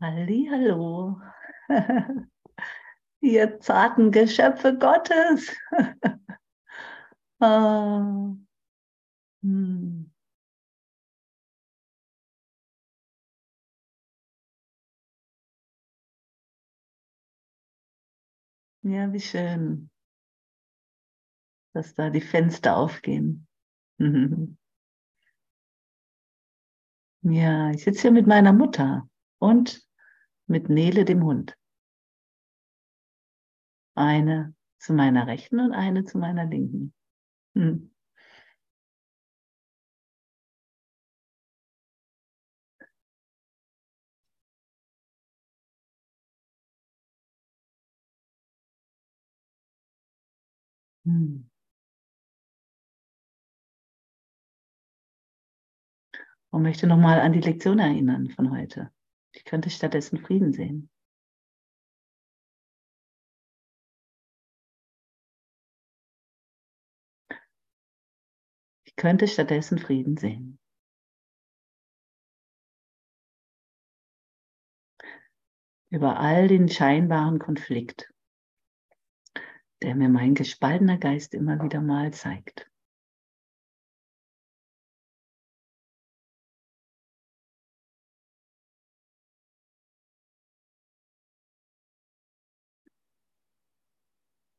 Hallo. Ihr zarten Geschöpfe Gottes. ah. hm. Ja, wie schön, dass da die Fenster aufgehen. ja, ich sitze hier mit meiner Mutter und mit Nele, dem Hund. Eine zu meiner Rechten und eine zu meiner Linken. Hm. Hm. Und möchte nochmal an die Lektion erinnern von heute. Ich könnte stattdessen Frieden sehen. Ich könnte stattdessen Frieden sehen. Über all den scheinbaren Konflikt, der mir mein gespaltener Geist immer wieder mal zeigt.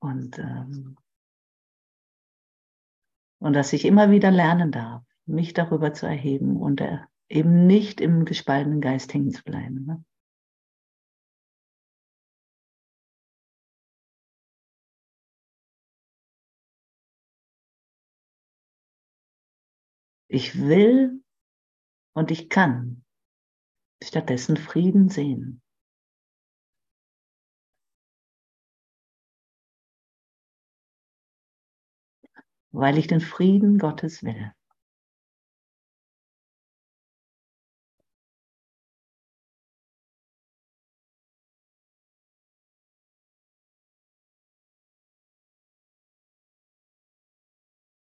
Und, ähm, und dass ich immer wieder lernen darf, mich darüber zu erheben und äh, eben nicht im gespaltenen Geist hängen zu bleiben. Ne? Ich will und ich kann stattdessen Frieden sehen. Weil ich den Frieden Gottes will.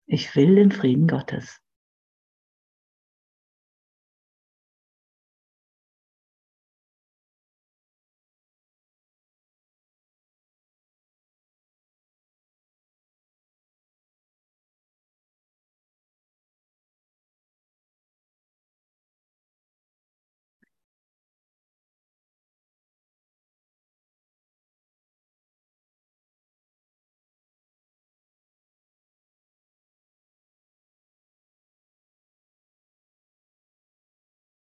Ich will den Frieden Gottes.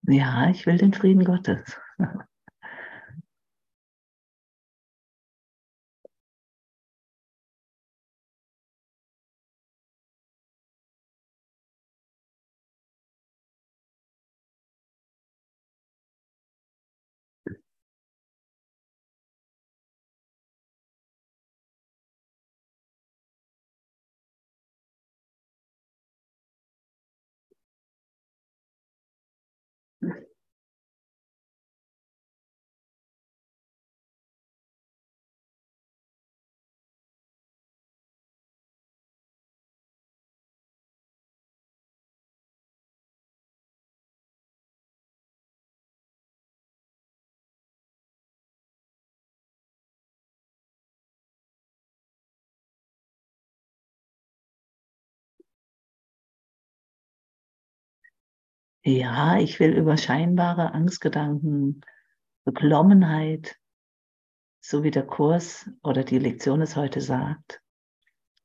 Ja, ich will den Frieden Gottes. Ja, ich will über scheinbare Angstgedanken, Beklommenheit, so wie der Kurs oder die Lektion es heute sagt,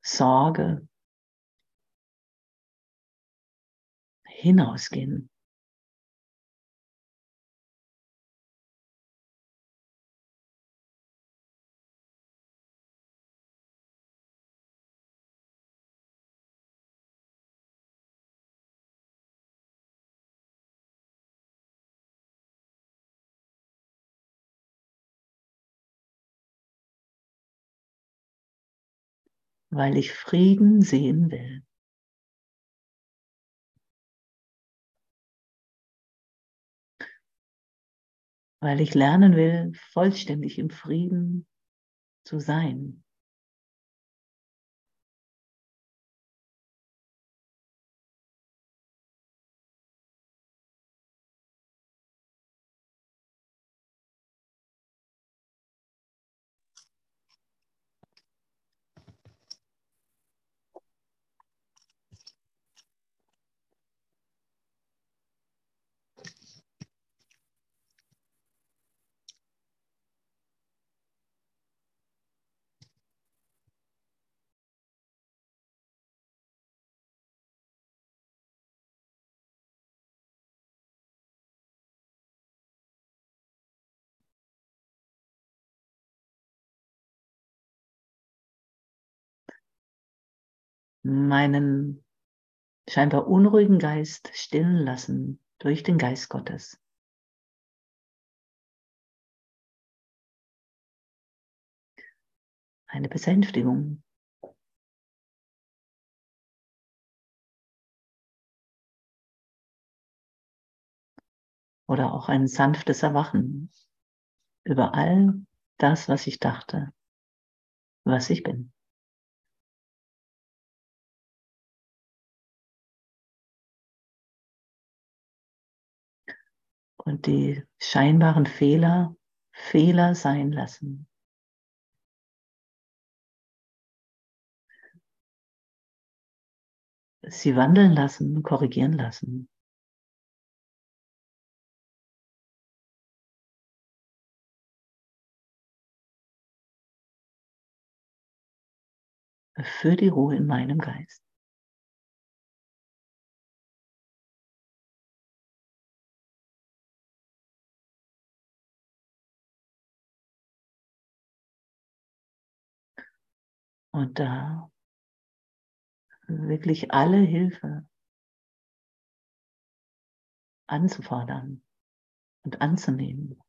Sorge hinausgehen. Weil ich Frieden sehen will. Weil ich lernen will, vollständig im Frieden zu sein. Meinen scheinbar unruhigen Geist stillen lassen durch den Geist Gottes. Eine Besänftigung. Oder auch ein sanftes Erwachen über all das, was ich dachte, was ich bin. Und die scheinbaren Fehler Fehler sein lassen. Sie wandeln lassen, korrigieren lassen. für die Ruhe in meinem Geist. Und da wirklich alle Hilfe anzufordern und anzunehmen.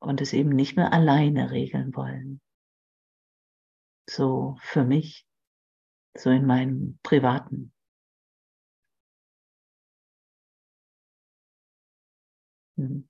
und es eben nicht mehr alleine regeln wollen. So für mich, so in meinem privaten. Hm.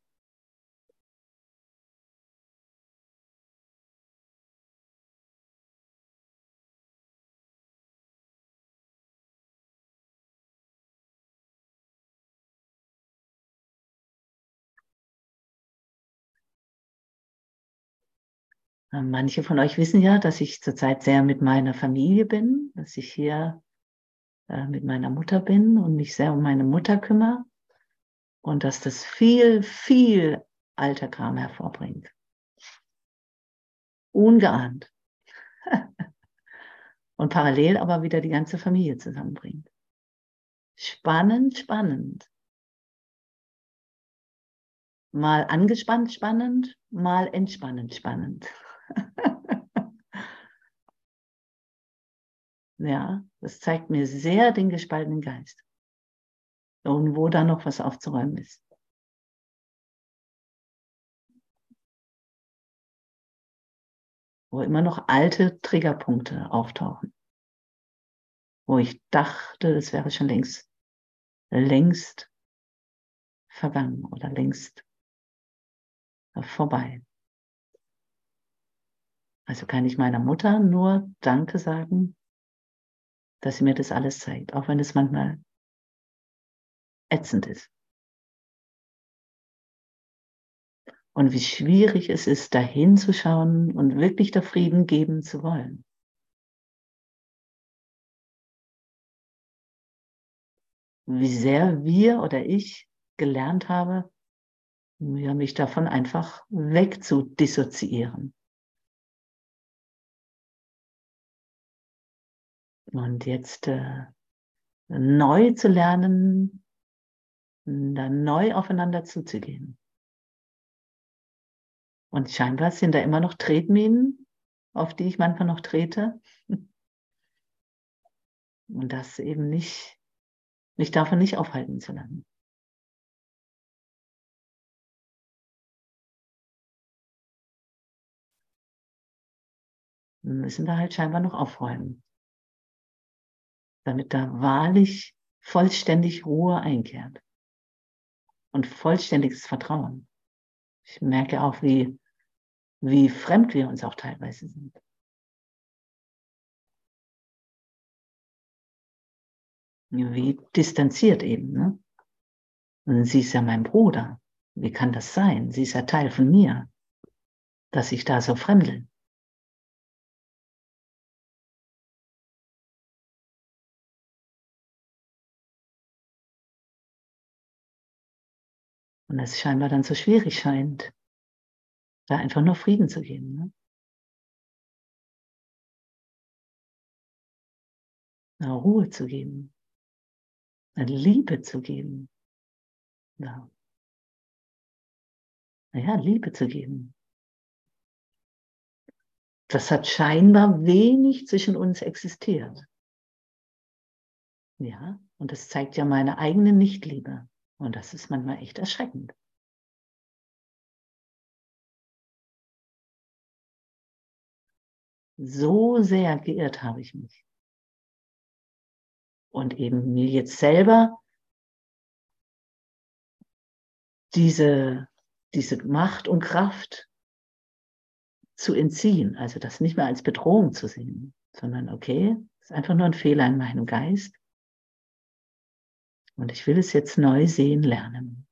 Manche von euch wissen ja, dass ich zurzeit sehr mit meiner Familie bin, dass ich hier äh, mit meiner Mutter bin und mich sehr um meine Mutter kümmere und dass das viel, viel alter Kram hervorbringt. Ungeahnt. und parallel aber wieder die ganze Familie zusammenbringt. Spannend, spannend. Mal angespannt spannend, mal entspannend spannend. ja, das zeigt mir sehr den gespaltenen Geist. Und wo da noch was aufzuräumen ist. Wo immer noch alte Triggerpunkte auftauchen. Wo ich dachte, das wäre schon längst, längst vergangen oder längst vorbei. Also kann ich meiner Mutter nur Danke sagen, dass sie mir das alles zeigt, auch wenn es manchmal ätzend ist. Und wie schwierig es ist, da hinzuschauen und wirklich der Frieden geben zu wollen. Wie sehr wir oder ich gelernt habe, mich davon einfach wegzudissoziieren. Und jetzt äh, neu zu lernen, dann neu aufeinander zuzugehen. Und scheinbar sind da immer noch Tretminen, auf die ich manchmal noch trete. Und das eben nicht, mich davon nicht aufhalten zu lassen. Müssen da halt scheinbar noch aufräumen damit da wahrlich vollständig Ruhe einkehrt und vollständiges Vertrauen. Ich merke auch, wie, wie fremd wir uns auch teilweise sind. Wie distanziert eben. Ne? Und sie ist ja mein Bruder. Wie kann das sein? Sie ist ja Teil von mir, dass ich da so fremdel. Und es scheinbar dann so schwierig scheint, da einfach nur Frieden zu geben. Ne? Eine Ruhe zu geben, eine Liebe zu geben. Ja. Naja, Liebe zu geben. das hat scheinbar wenig zwischen uns existiert. Ja, und das zeigt ja meine eigene Nichtliebe. Und das ist manchmal echt erschreckend. So sehr geirrt habe ich mich. Und eben mir jetzt selber diese, diese Macht und Kraft zu entziehen, also das nicht mehr als Bedrohung zu sehen, sondern okay, ist einfach nur ein Fehler in meinem Geist. Und ich will es jetzt neu sehen lernen.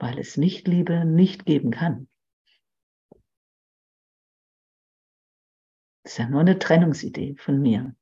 Weil es nicht Liebe nicht geben kann. Das ist ja nur eine Trennungsidee von mir.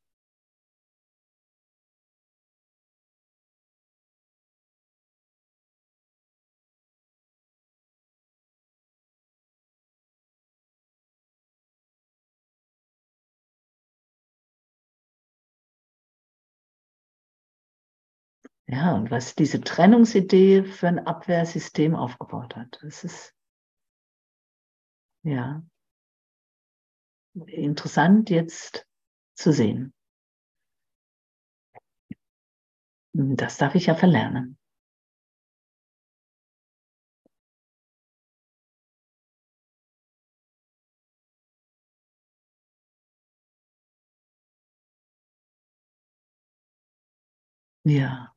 Ja, und was diese Trennungsidee für ein Abwehrsystem aufgebaut hat. Das ist, ja, interessant jetzt zu sehen. Das darf ich ja verlernen. Ja.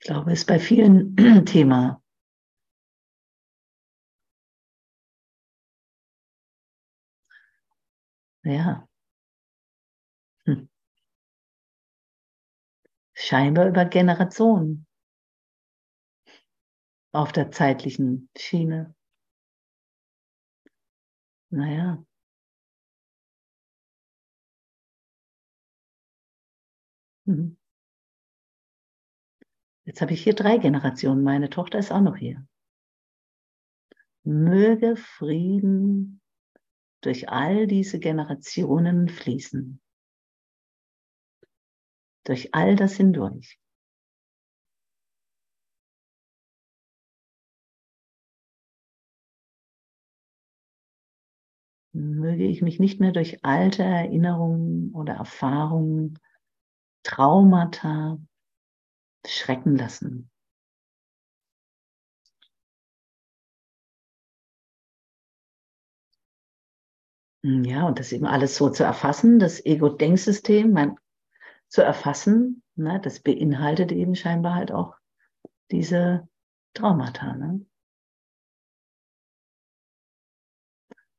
Ich glaube, ist bei vielen Thema. Ja. Hm. Scheinbar über Generationen auf der zeitlichen Schiene. Naja. Mhm. Jetzt habe ich hier drei Generationen. Meine Tochter ist auch noch hier. Möge Frieden durch all diese Generationen fließen. Durch all das hindurch. Möge ich mich nicht mehr durch alte Erinnerungen oder Erfahrungen, Traumata schrecken lassen. Hm, ja, und das eben alles so zu erfassen, das Ego-Denksystem zu erfassen, ne, das beinhaltet eben scheinbar halt auch diese Traumata. Ne?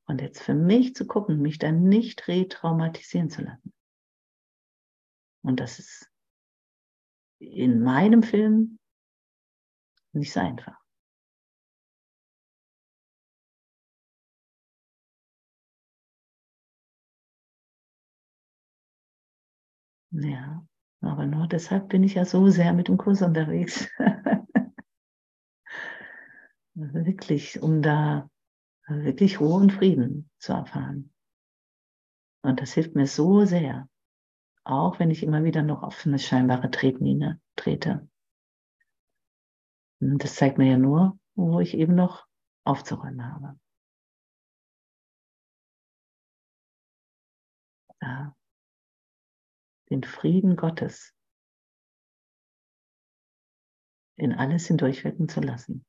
Und jetzt für mich zu gucken, mich dann nicht retraumatisieren zu lassen. Und das ist in meinem Film nicht so einfach. Ja, aber nur deshalb bin ich ja so sehr mit dem Kurs unterwegs. wirklich, um da wirklich Ruhe und Frieden zu erfahren. Und das hilft mir so sehr auch wenn ich immer wieder noch auf eine scheinbare Tretmine trete. Das zeigt mir ja nur, wo ich eben noch aufzuräumen habe. Ja. Den Frieden Gottes in alles hindurchwirken zu lassen.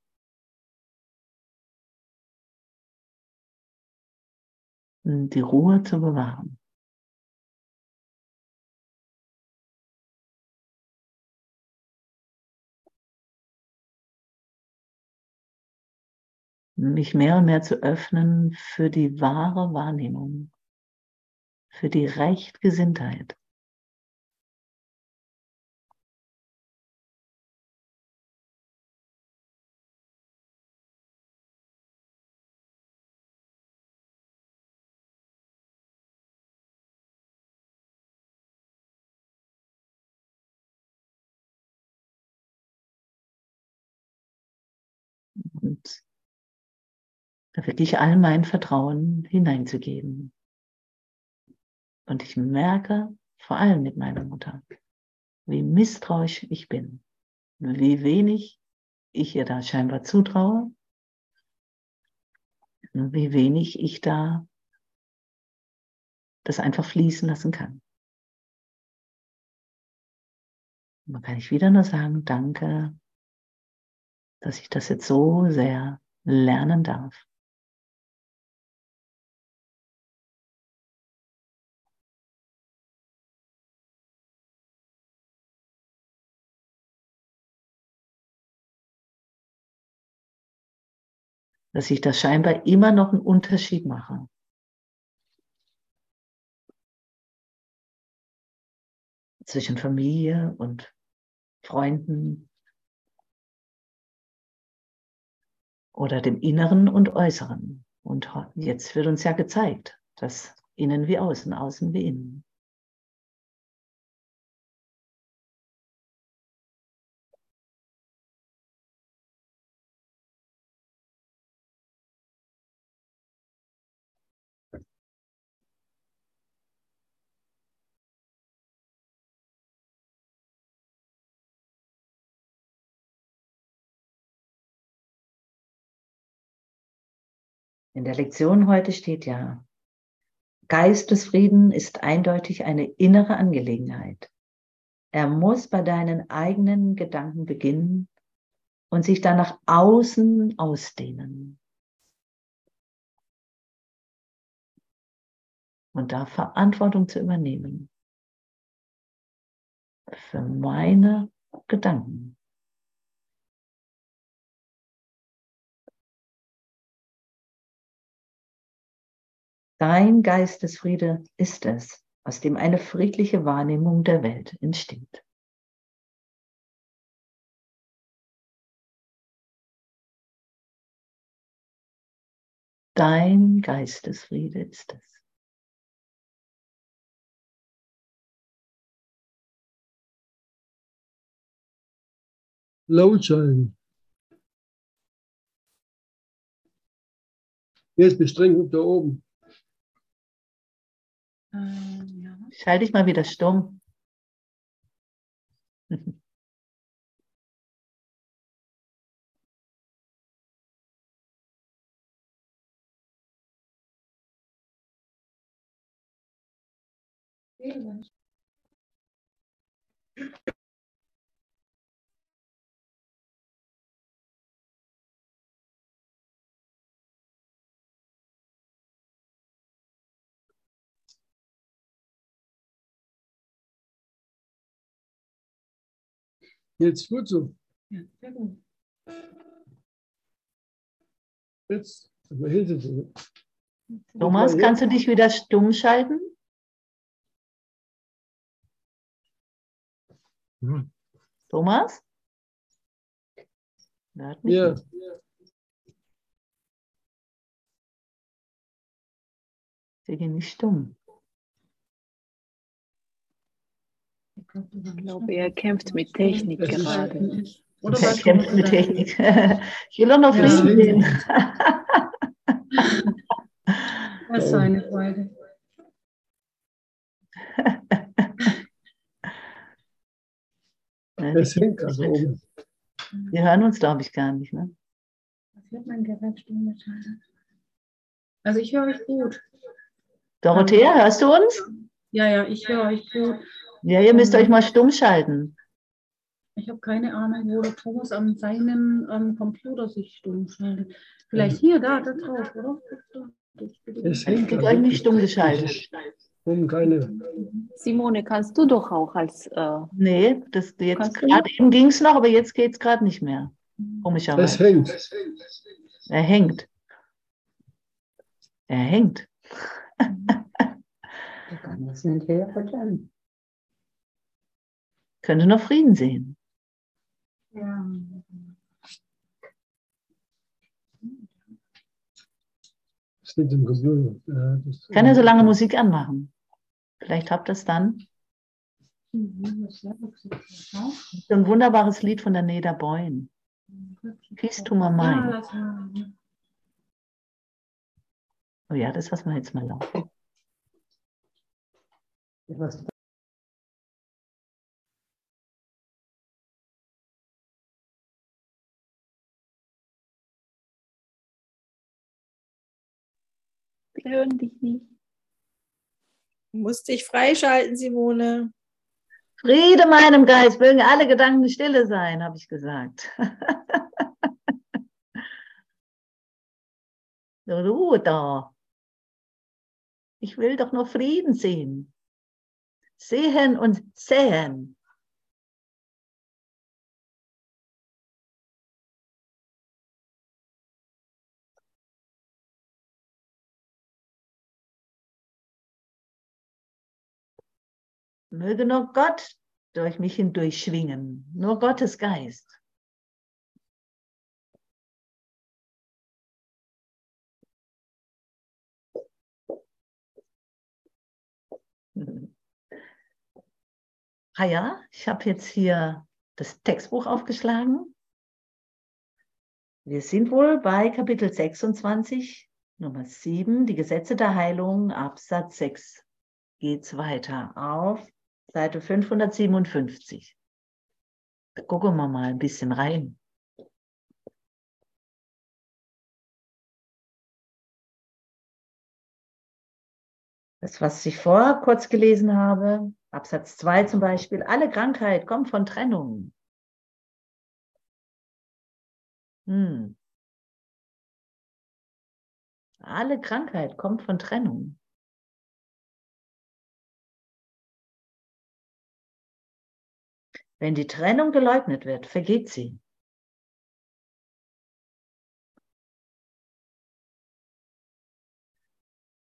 Die Ruhe zu bewahren. Mich mehr und mehr zu öffnen für die wahre Wahrnehmung, für die Rechtgesinntheit. Wirklich all mein Vertrauen hineinzugeben. Und ich merke, vor allem mit meiner Mutter, wie misstrauisch ich bin, wie wenig ich ihr da scheinbar zutraue, wie wenig ich da das einfach fließen lassen kann. Dann kann ich wieder nur sagen, danke, dass ich das jetzt so sehr lernen darf. Dass ich da scheinbar immer noch einen Unterschied mache. Zwischen Familie und Freunden oder dem Inneren und Äußeren. Und jetzt wird uns ja gezeigt, dass innen wie außen, außen wie innen. In der Lektion heute steht ja, Geistesfrieden ist eindeutig eine innere Angelegenheit. Er muss bei deinen eigenen Gedanken beginnen und sich dann nach außen ausdehnen. Und da Verantwortung zu übernehmen für meine Gedanken. Dein Geistesfriede ist es, aus dem eine friedliche Wahrnehmung der Welt entsteht. Dein Geistesfriede ist es. Laut sein. Jetzt bestreng da oben. Ähm, ja. Schalte dich mal wieder stumm. Jetzt gut so. Jetzt, aber hinter so. Thomas, kannst du dich wieder stumm schalten? Ja. Thomas? Ja. Sie gehen nicht stumm. Ich glaube, er kämpft mit Technik gerade. Oder Er was kämpft mit Technik. Ich will Ja. Frieden sehen. Das ist seine Freude. Es hängt also oben. Wir hören uns, glaube ich, gar nicht. Ne? Was wird mein Gerät stumm geschaltet? Also ich höre euch gut. Dorothea, hörst du uns? Ja, ja, ich höre euch gut. Ja, ihr müsst euch mal stumm schalten. Ich habe keine Ahnung, wo der Thomas an seinem ähm, Computer sich stumm schaltet. Vielleicht hier, da, da drauf, oder? Es Ich hängt euch nicht stumm geschaltet. oben keine. Simone, kannst du doch auch als äh, Nee, das jetzt gerade eben ging es noch, aber jetzt geht es gerade nicht mehr. Es Komischerweise. hängt. Er hängt. Er hängt. Ich kann das nicht hören. Könnte noch Frieden sehen. Ja. Das- Kann er so lange Musik anmachen? Vielleicht habt ihr es dann. So. Ein wunderbares Lied von der Neda Boyen. Peace to my mind. Oh ja, das lassen wir jetzt mal laufen. Wir hören dich nicht. Du musst dich freischalten, Simone. Friede meinem Geist, mögen alle Gedanken stille sein, habe ich gesagt. Ruhe da. Ich will doch nur Frieden sehen. Sehen und sehen. Möge nur Gott durch mich hindurch schwingen, nur Gottes Geist. Ah ja, ich habe jetzt hier das Textbuch aufgeschlagen. Wir sind wohl bei Kapitel 26, Nummer 7, die Gesetze der Heilung, Absatz 6. Geht's weiter auf Seite 557. Da gucken wir mal ein bisschen rein. Das, was ich vorher kurz gelesen habe, Absatz 2 zum Beispiel, alle Krankheit kommt von Trennung. Hm. Alle Krankheit kommt von Trennung. Wenn die Trennung geleugnet wird, vergeht sie.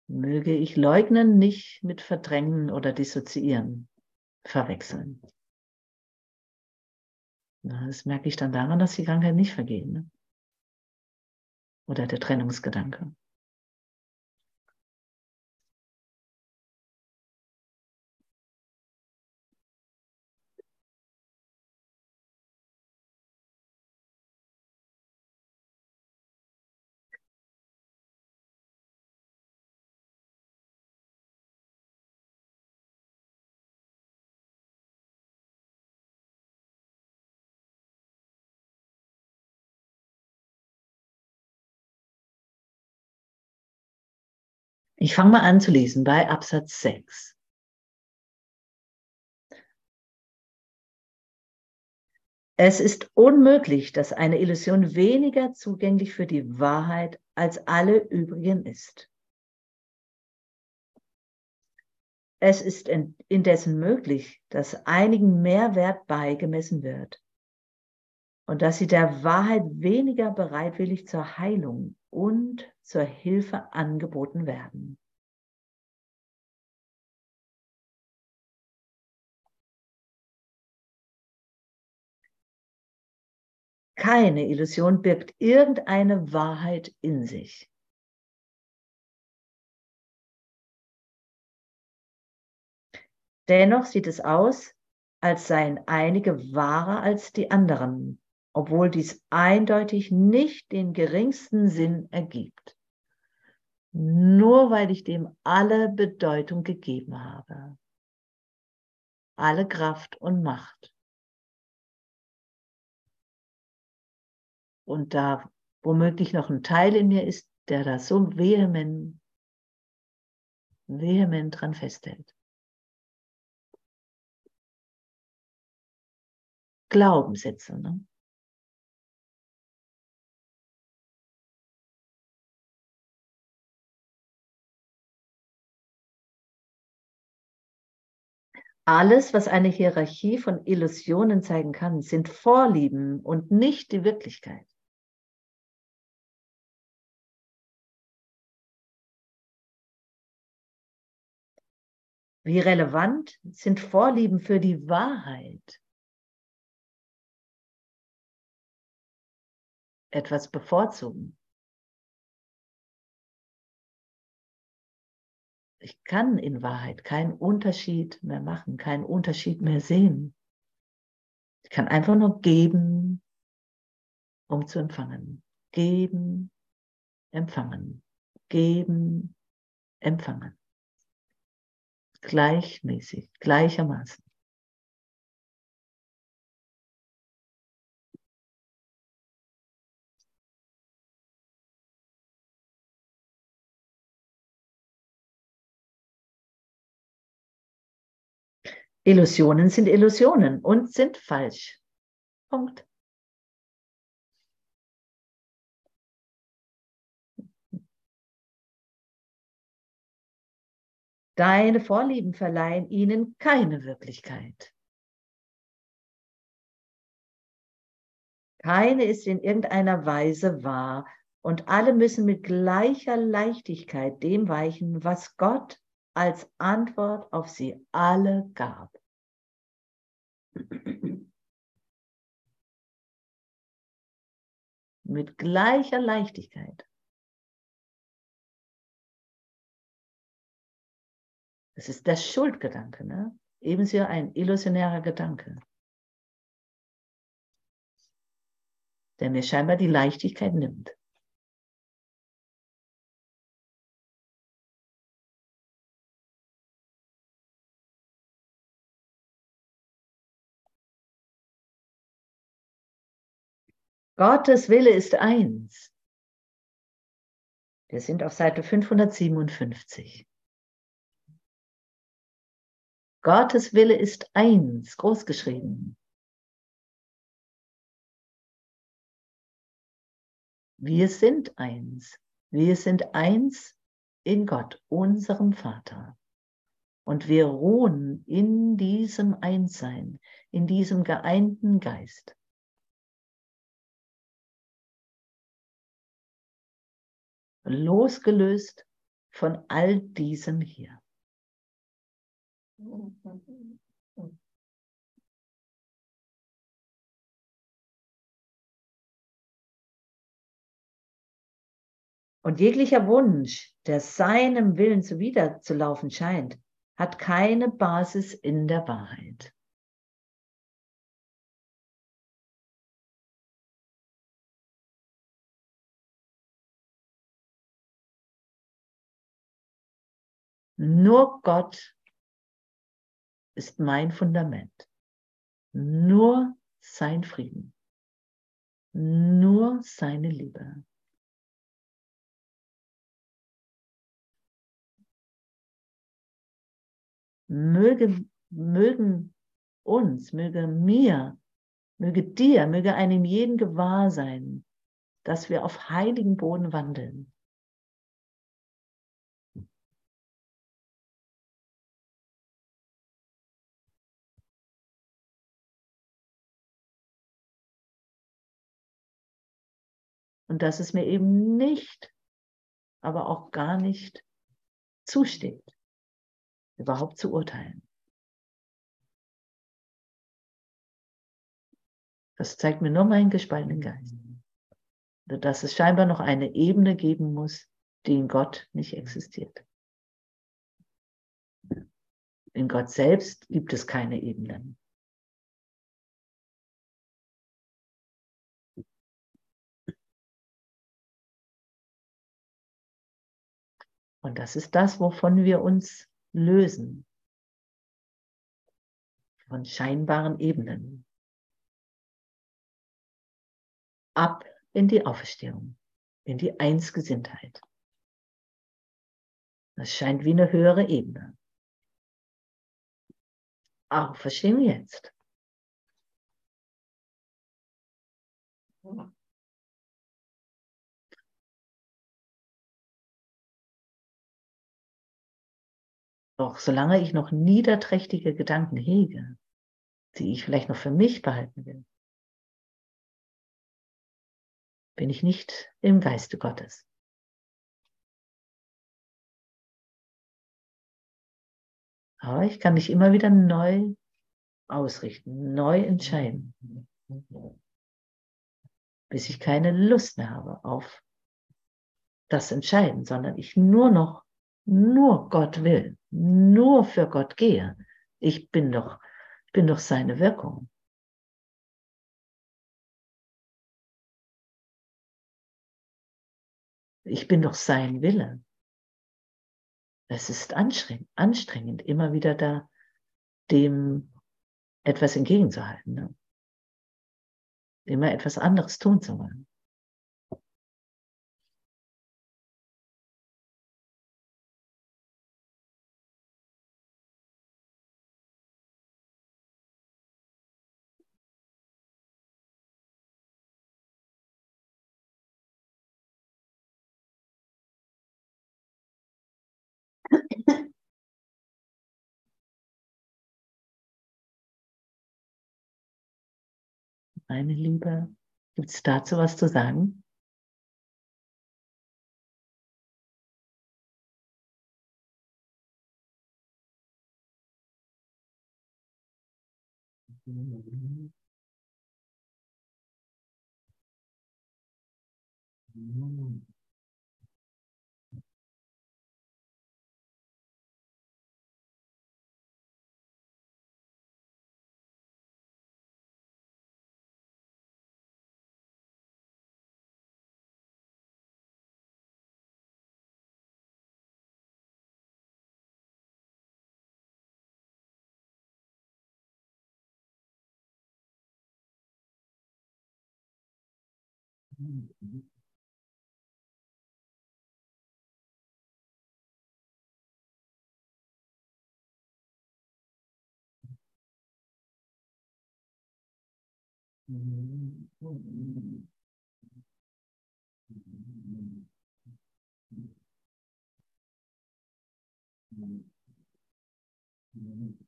Möge ich leugnen nicht mit verdrängen oder dissoziieren, verwechseln. Das merke ich dann daran, dass die Krankheit nicht vergehen. Ne? Oder der Trennungsgedanke. Ich fange mal an zu lesen bei Absatz 6. Es ist unmöglich, dass eine Illusion weniger zugänglich für die Wahrheit als alle übrigen ist. Es ist indessen möglich, dass einigen mehr Wert beigemessen wird und dass sie der Wahrheit weniger bereitwillig zur Heilung und zur Hilfe angeboten werden. Keine Illusion birgt irgendeine Wahrheit in sich. Dennoch sieht es aus, als seien einige wahrer als die anderen, obwohl dies eindeutig nicht den geringsten Sinn ergibt. Nur weil ich dem alle Bedeutung gegeben habe, alle Kraft und Macht. Und da womöglich noch ein Teil in mir ist, der da so vehement, vehement dran festhält. Glaubenssätze. Ne? Alles, was eine Hierarchie von Illusionen zeigen kann, sind Vorlieben und nicht die Wirklichkeit. Wie relevant sind Vorlieben für die Wahrheit? Etwas bevorzugen. Ich kann in Wahrheit keinen Unterschied mehr machen, keinen Unterschied mehr sehen. Ich kann einfach nur geben, um zu empfangen. Geben, empfangen. Geben, empfangen. Gleichmäßig, gleichermaßen. Illusionen sind Illusionen und sind falsch. Punkt. Deine Vorlieben verleihen ihnen keine Wirklichkeit. Keine ist in irgendeiner Weise wahr und alle müssen mit gleicher Leichtigkeit dem weichen, was Gott als Antwort auf sie alle gab. Mit gleicher Leichtigkeit. Das ist der Schuldgedanke, ne? ebenso ein illusionärer Gedanke, der mir scheinbar die Leichtigkeit nimmt. Gottes Wille ist eins. Wir sind auf Seite 557. Gottes Wille ist eins, großgeschrieben. Wir sind eins. Wir sind eins in Gott, unserem Vater. Und wir ruhen in diesem Einssein, in diesem geeinten Geist. Losgelöst von all diesem hier. Und jeglicher Wunsch, der seinem Willen zuwiderzulaufen scheint, hat keine Basis in der Wahrheit. Nur Gott ist mein Fundament. Nur sein Frieden. Nur seine Liebe. Möge, mögen uns, möge mir, möge dir, möge einem jeden gewahr sein, dass wir auf heiligen Boden wandeln Und dass es mir eben nicht, aber auch gar nicht zusteht, überhaupt zu urteilen. Das zeigt mir nur meinen gespaltenen Geist. Dass es scheinbar noch eine Ebene geben muss, die in Gott nicht existiert. In Gott selbst gibt es keine Ebenen. Und das ist das, wovon wir uns lösen. Von scheinbaren Ebenen. Ab in die Auferstehung, in die Einsgesinntheit. Das scheint wie eine höhere Ebene. Auferstehung jetzt. Doch solange ich noch niederträchtige Gedanken hege, die ich vielleicht noch für mich behalten will, bin ich nicht im Geiste Gottes. Aber ich kann mich immer wieder neu ausrichten, neu entscheiden, bis ich keine Lust mehr habe auf das Entscheiden, sondern ich nur noch nur Gott will, nur für Gott gehe, ich bin doch, bin doch seine Wirkung. Ich bin doch sein Wille. Es ist anstrengend, anstrengend immer wieder da dem etwas entgegenzuhalten. Ne? Immer etwas anderes tun zu wollen. Meine Liebe. Gibt es dazu was zu sagen? 음, 음, 음, 음, 음,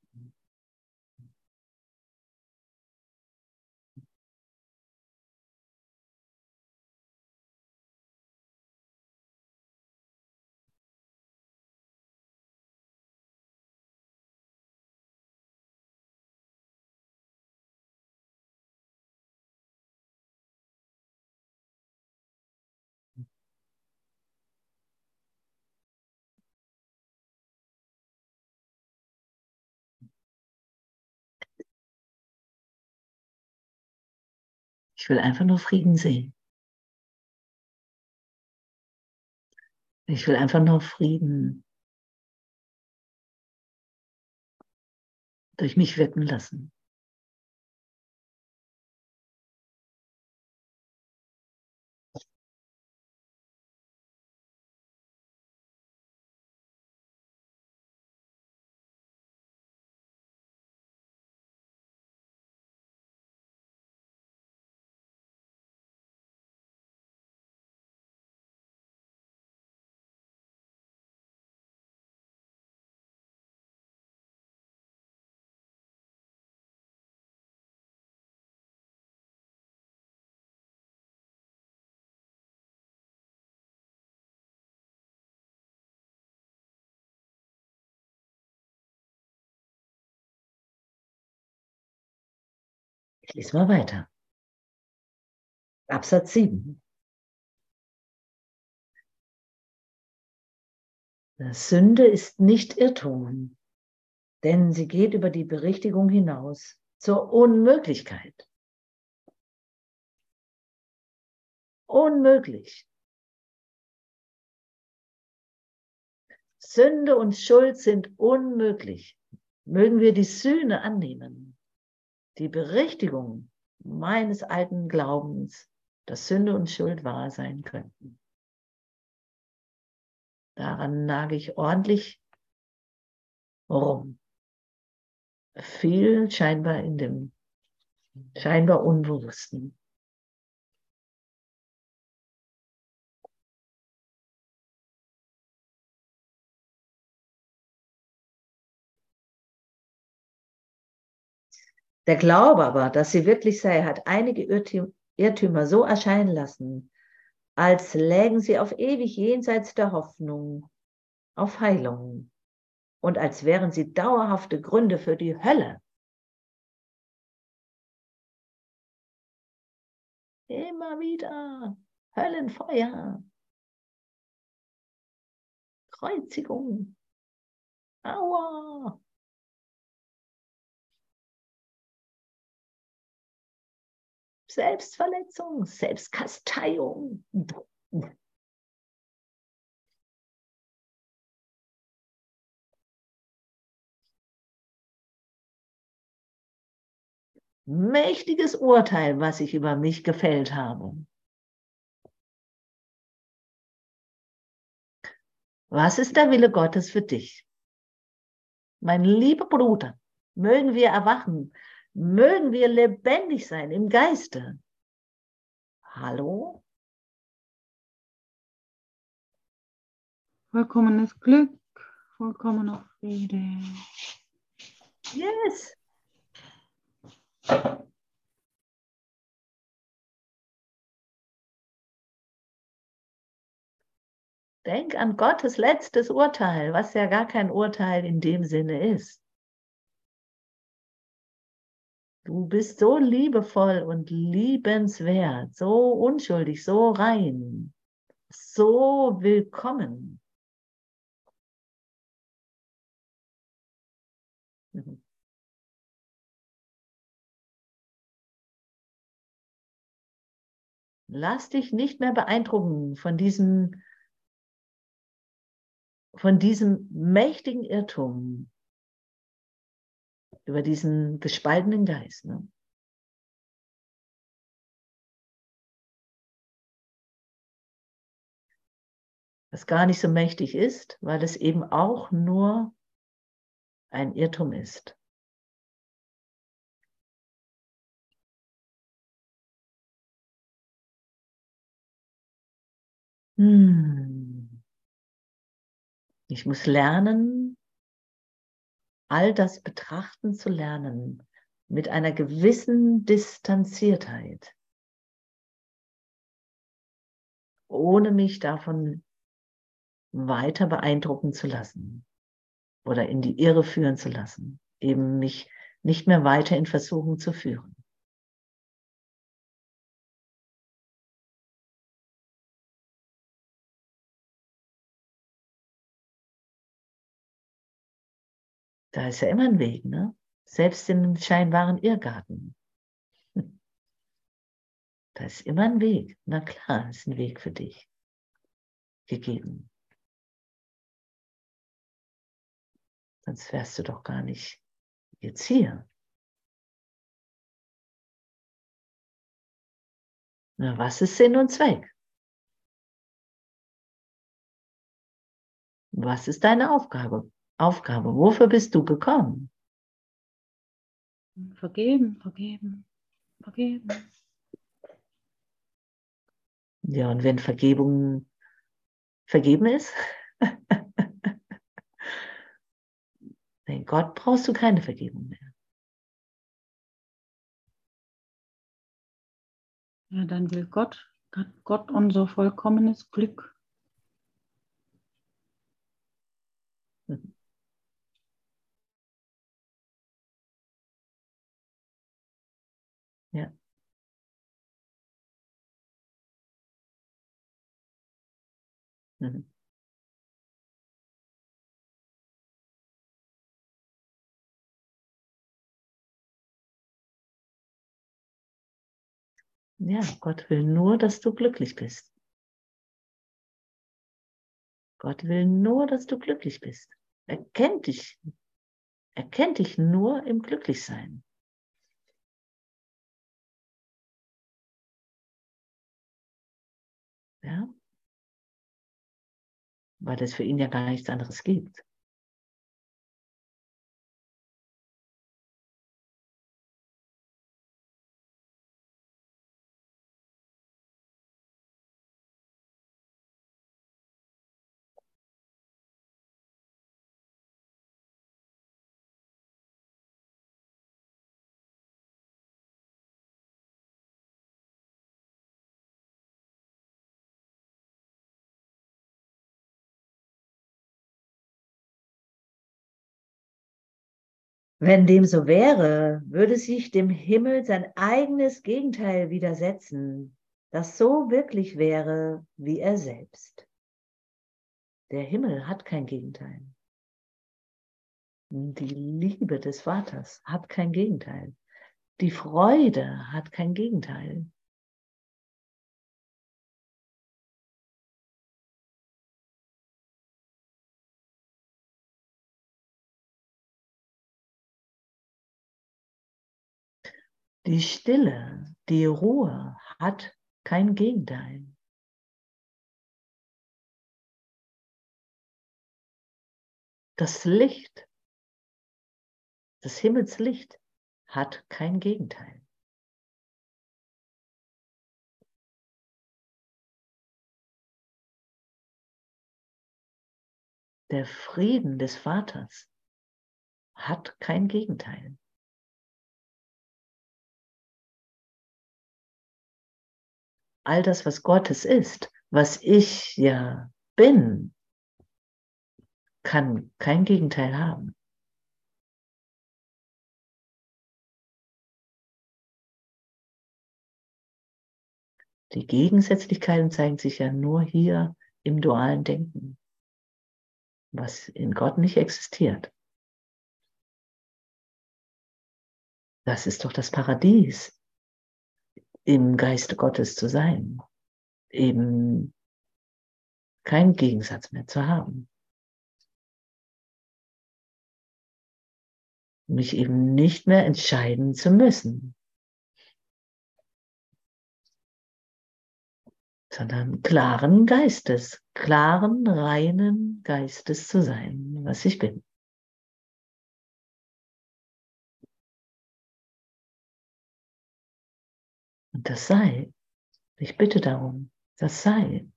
Ich will einfach nur Frieden sehen. Ich will einfach nur Frieden durch mich wirken lassen. Ich lese mal weiter. Absatz 7. Sünde ist nicht Irrtum, denn sie geht über die Berichtigung hinaus zur Unmöglichkeit. Unmöglich. Sünde und Schuld sind unmöglich. Mögen wir die Sühne annehmen die Berichtigung meines alten Glaubens, dass Sünde und Schuld wahr sein könnten. Daran nage ich ordentlich rum. Viel scheinbar in dem scheinbar Unbewussten. Der Glaube aber, dass sie wirklich sei, hat einige Irrtümer so erscheinen lassen, als lägen sie auf ewig jenseits der Hoffnung auf Heilung. Und als wären sie dauerhafte Gründe für die Hölle. Immer wieder. Höllenfeuer, Kreuzigung, Aua, Selbstverletzung, Selbstkasteiung. Mächtiges Urteil, was ich über mich gefällt habe. Was ist der Wille Gottes für dich? Mein lieber Bruder, mögen wir erwachen mögen wir lebendig sein im Geiste. Hallo? Vollkommenes Glück, vollkommener Friede. Yes. Denk an Gottes letztes Urteil, was ja gar kein Urteil in dem Sinne ist. Du bist so liebevoll und liebenswert, so unschuldig, so rein, so willkommen. Lass dich nicht mehr beeindrucken von diesem, von diesem mächtigen Irrtum über diesen gespaltenen Geist. Ne? Was gar nicht so mächtig ist, weil es eben auch nur ein Irrtum ist. Hm. Ich muss lernen, all das betrachten zu lernen mit einer gewissen Distanziertheit, ohne mich davon weiter beeindrucken zu lassen oder in die Irre führen zu lassen, eben mich nicht mehr weiter in Versuchung zu führen. Da ist ja immer ein Weg, ne? Selbst im scheinbaren Irrgarten. Da ist immer ein Weg. Na klar, ist ein Weg für dich gegeben. Sonst wärst du doch gar nicht jetzt hier. Na, was ist Sinn und Zweck? Was ist deine Aufgabe? Aufgabe. Wofür bist du gekommen? Vergeben, vergeben, vergeben. Ja, und wenn Vergebung vergeben ist, nee, Gott brauchst du keine Vergebung mehr. Ja, dann will Gott, Gott unser vollkommenes Glück. Mhm. Ja, Gott will nur, dass du glücklich bist. Gott will nur, dass du glücklich bist. Er kennt dich. Er kennt dich nur im Glücklichsein. Ja? Weil es für ihn ja gar nichts anderes gibt. Wenn dem so wäre, würde sich dem Himmel sein eigenes Gegenteil widersetzen, das so wirklich wäre wie er selbst. Der Himmel hat kein Gegenteil. Die Liebe des Vaters hat kein Gegenteil. Die Freude hat kein Gegenteil. Die Stille, die Ruhe hat kein Gegenteil. Das Licht, das Himmelslicht hat kein Gegenteil. Der Frieden des Vaters hat kein Gegenteil. All das, was Gottes ist, was ich ja bin, kann kein Gegenteil haben. Die Gegensätzlichkeiten zeigen sich ja nur hier im dualen Denken, was in Gott nicht existiert. Das ist doch das Paradies, im Geiste Gottes zu sein, eben keinen Gegensatz mehr zu haben. Mich eben nicht mehr entscheiden zu müssen. sondern klaren Geistes, klaren, reinen Geistes zu sein, was ich bin. Und das sei. Ich bitte darum, das sei.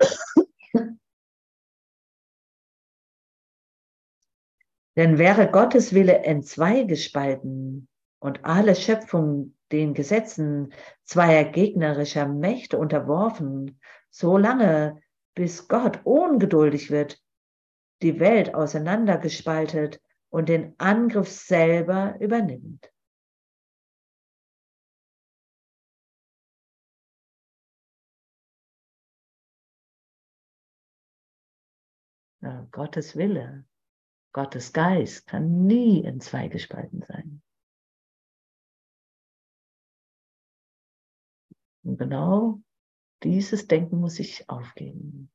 Denn wäre Gottes Wille entzweigespalten und alle Schöpfung den Gesetzen zweier gegnerischer Mächte unterworfen, so lange, bis Gott ungeduldig wird, die Welt auseinandergespaltet und den Angriff selber übernimmt. Ja, Gottes Wille Gottes Geist kann nie in zwei gespalten sein. Und genau dieses Denken muss ich aufgeben.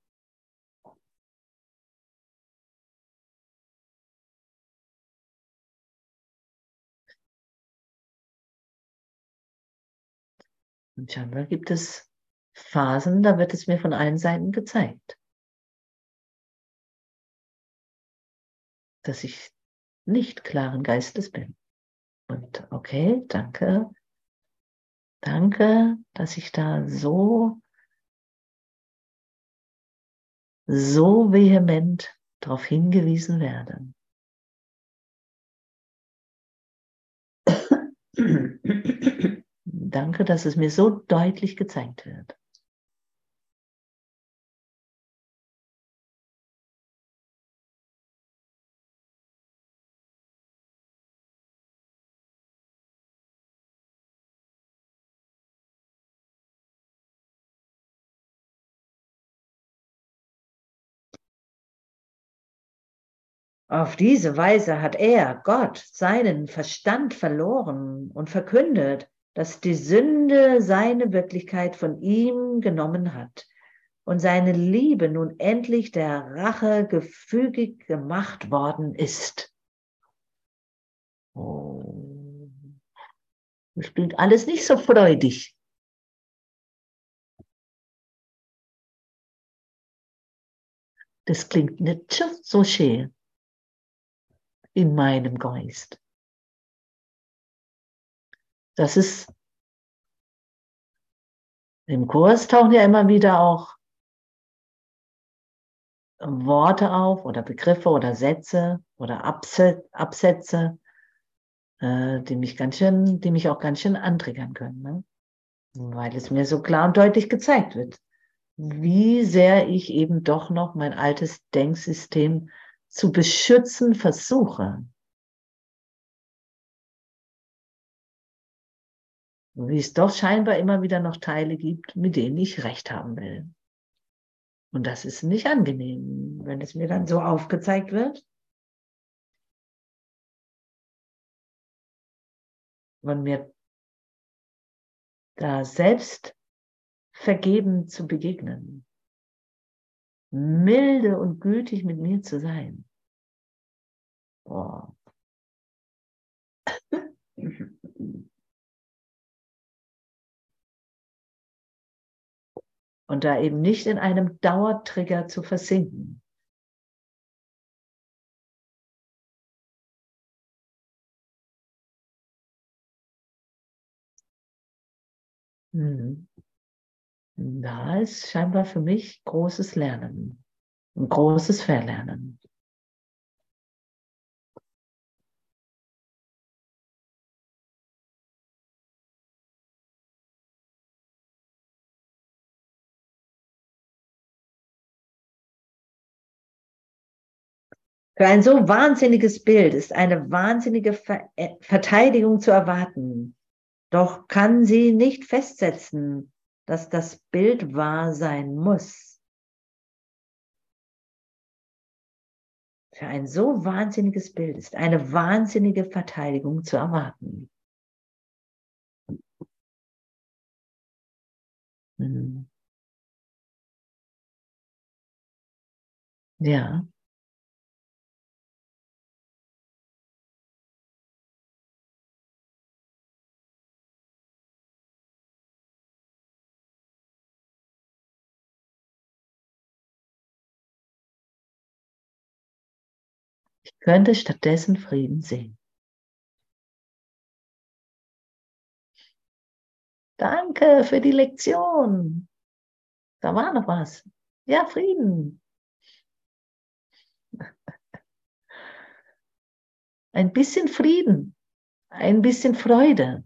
Und scheinbar gibt es Phasen, da wird es mir von allen Seiten gezeigt. dass ich nicht klaren Geistes bin. Und okay, danke. Danke, dass ich da so, so vehement darauf hingewiesen werde. Danke, dass es mir so deutlich gezeigt wird. Auf diese Weise hat er, Gott, seinen Verstand verloren und verkündet, dass die Sünde seine Wirklichkeit von ihm genommen hat und seine Liebe nun endlich der Rache gefügig gemacht worden ist. Oh. Das klingt alles nicht so freudig. Das klingt nicht so schön in meinem Geist. Das ist, im Kurs tauchen ja immer wieder auch Worte auf oder Begriffe oder Sätze oder Absätze, äh, die mich ganz schön, die mich auch ganz schön antriggern können, ne? weil es mir so klar und deutlich gezeigt wird, wie sehr ich eben doch noch mein altes Denksystem zu beschützen versuche, wie es doch scheinbar immer wieder noch Teile gibt, mit denen ich recht haben will. Und das ist nicht angenehm, wenn es mir dann so aufgezeigt wird. Und mir da selbst vergeben zu begegnen milde und gütig mit mir zu sein. Boah. Und da eben nicht in einem Dauertrigger zu versinken. Mhm da ist scheinbar für mich großes Lernen, ein großes Verlernen. Für ein so wahnsinniges Bild ist eine wahnsinnige Ver äh, Verteidigung zu erwarten. Doch kann sie nicht festsetzen, dass das Bild wahr sein muss. Für ein so wahnsinniges Bild ist eine wahnsinnige Verteidigung zu erwarten. Hm. Ja. Könnte stattdessen Frieden sehen. Danke für die Lektion. Da war noch was. Ja, Frieden. Ein bisschen Frieden, ein bisschen Freude.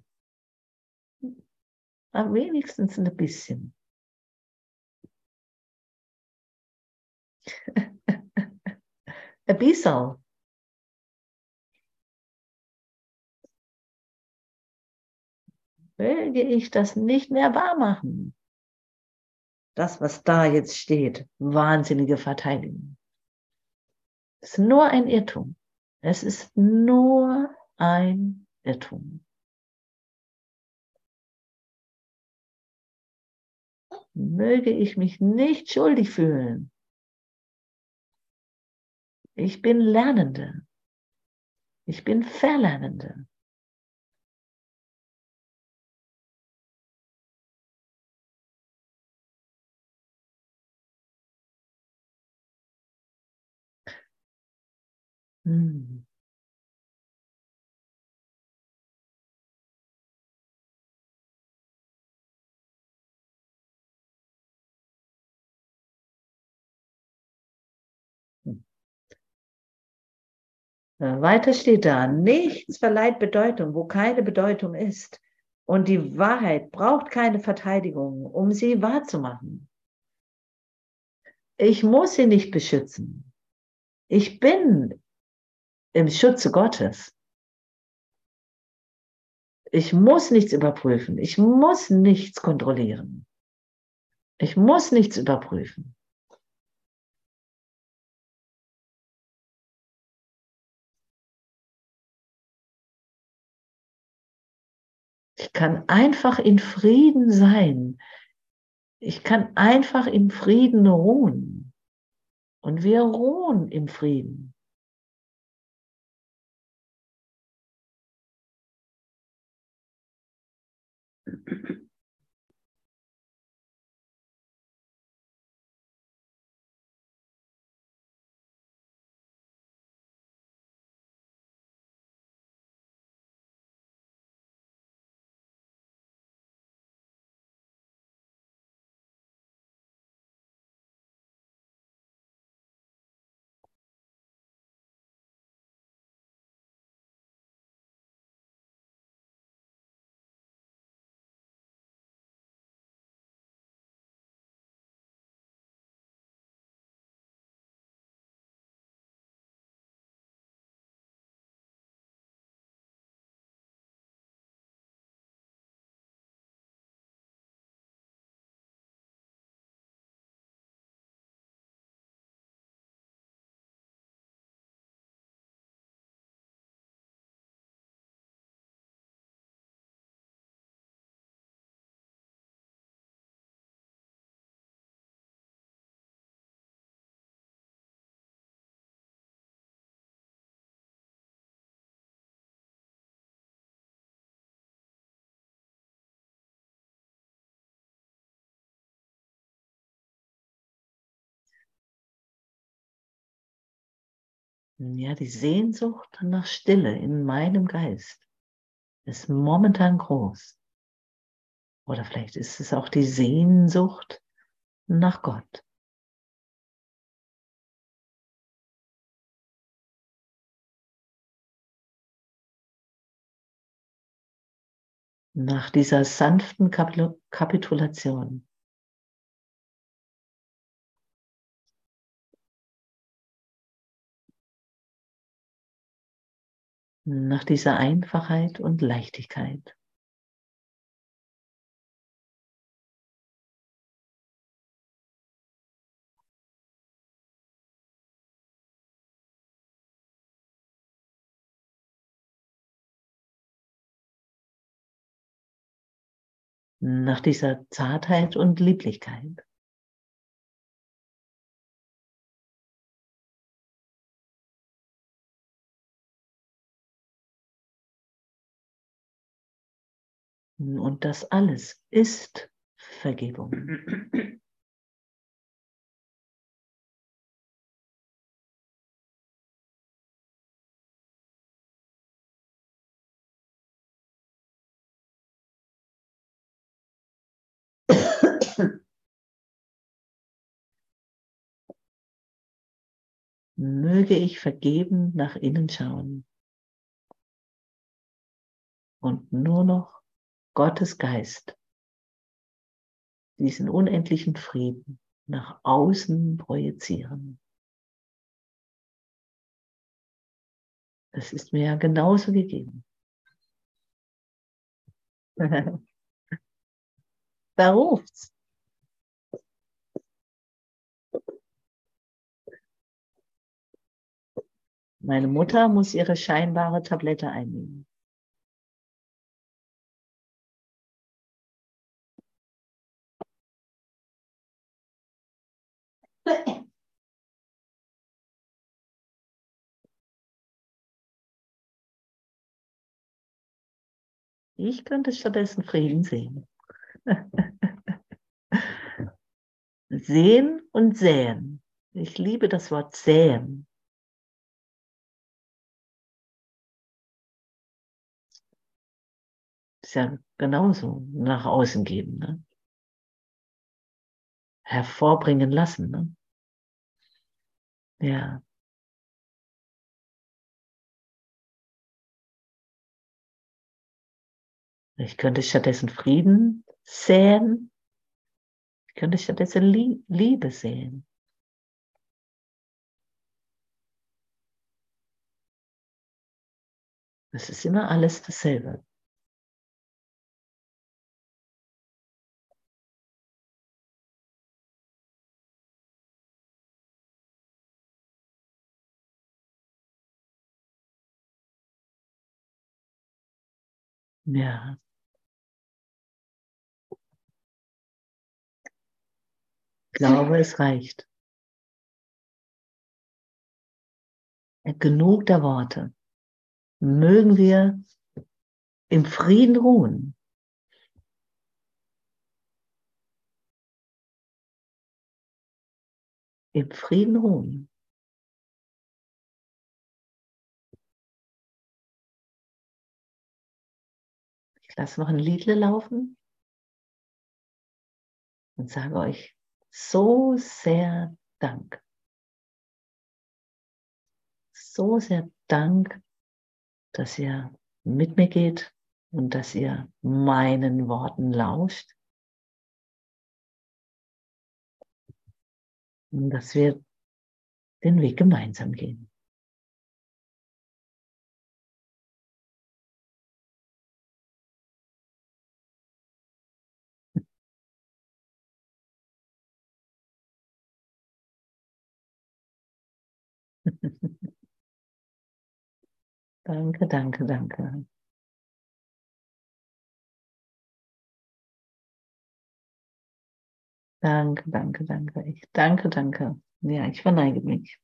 Am wenigstens ein bisschen. ein bisschen. Möge ich das nicht mehr wahr machen. Das, was da jetzt steht, wahnsinnige Verteidigung. ist nur ein Irrtum. Es ist nur ein Irrtum. Möge ich mich nicht schuldig fühlen. Ich bin Lernende. Ich bin Verlernende. Hm. Weiter steht da, nichts verleiht Bedeutung, wo keine Bedeutung ist. Und die Wahrheit braucht keine Verteidigung, um sie wahrzumachen. Ich muss sie nicht beschützen. Ich bin im Schutze Gottes. Ich muss nichts überprüfen. Ich muss nichts kontrollieren. Ich muss nichts überprüfen. Ich kann einfach in Frieden sein. Ich kann einfach im Frieden ruhen. Und wir ruhen im Frieden. Ja, die Sehnsucht nach Stille in meinem Geist ist momentan groß. Oder vielleicht ist es auch die Sehnsucht nach Gott. Nach dieser sanften Kapitulation. Nach dieser Einfachheit und Leichtigkeit. nach dieser Zartheit und Lieblichkeit. Und das alles ist Vergebung. Möge ich vergeben nach innen schauen und nur noch Gottes Geist diesen unendlichen Frieden nach außen projizieren. Das ist mir ja genauso gegeben. da ruft's. Meine Mutter muss ihre scheinbare Tablette einnehmen. Ich könnte stattdessen Frieden sehen. sehen und säen. Ich liebe das Wort säen. Ist ja genauso nach außen geben. Ne? Hervorbringen lassen. Ne? Ja. Ich könnte stattdessen Frieden säen. Ich könnte stattdessen Liebe säen. Es ist immer alles dasselbe. Ja. Glaube, es reicht. Genug der Worte. Mögen wir im Frieden ruhen. Im Frieden ruhen. Ich lasse noch ein Liedle laufen und sage euch so sehr Dank. So sehr Dank, dass ihr mit mir geht und dass ihr meinen Worten lauscht. Und dass wir den Weg gemeinsam gehen. Danke, danke, danke. Danke, danke, danke. Ich danke, danke. Ja, ich verneige mich.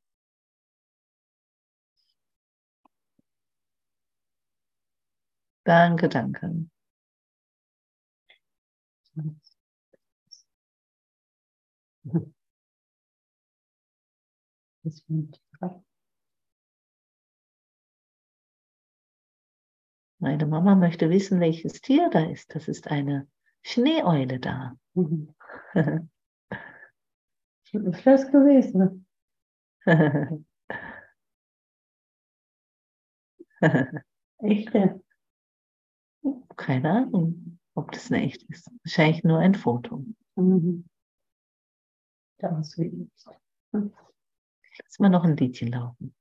Danke, danke. Meine Mama möchte wissen, welches Tier da ist. Das ist eine Schneeeule da. Mhm. Ich weiß gewesen. Echte? Keine Ahnung, ob das eine echte ist. Wahrscheinlich nur ein Foto. Mhm. Das wie Lass mal noch ein Liedchen laufen.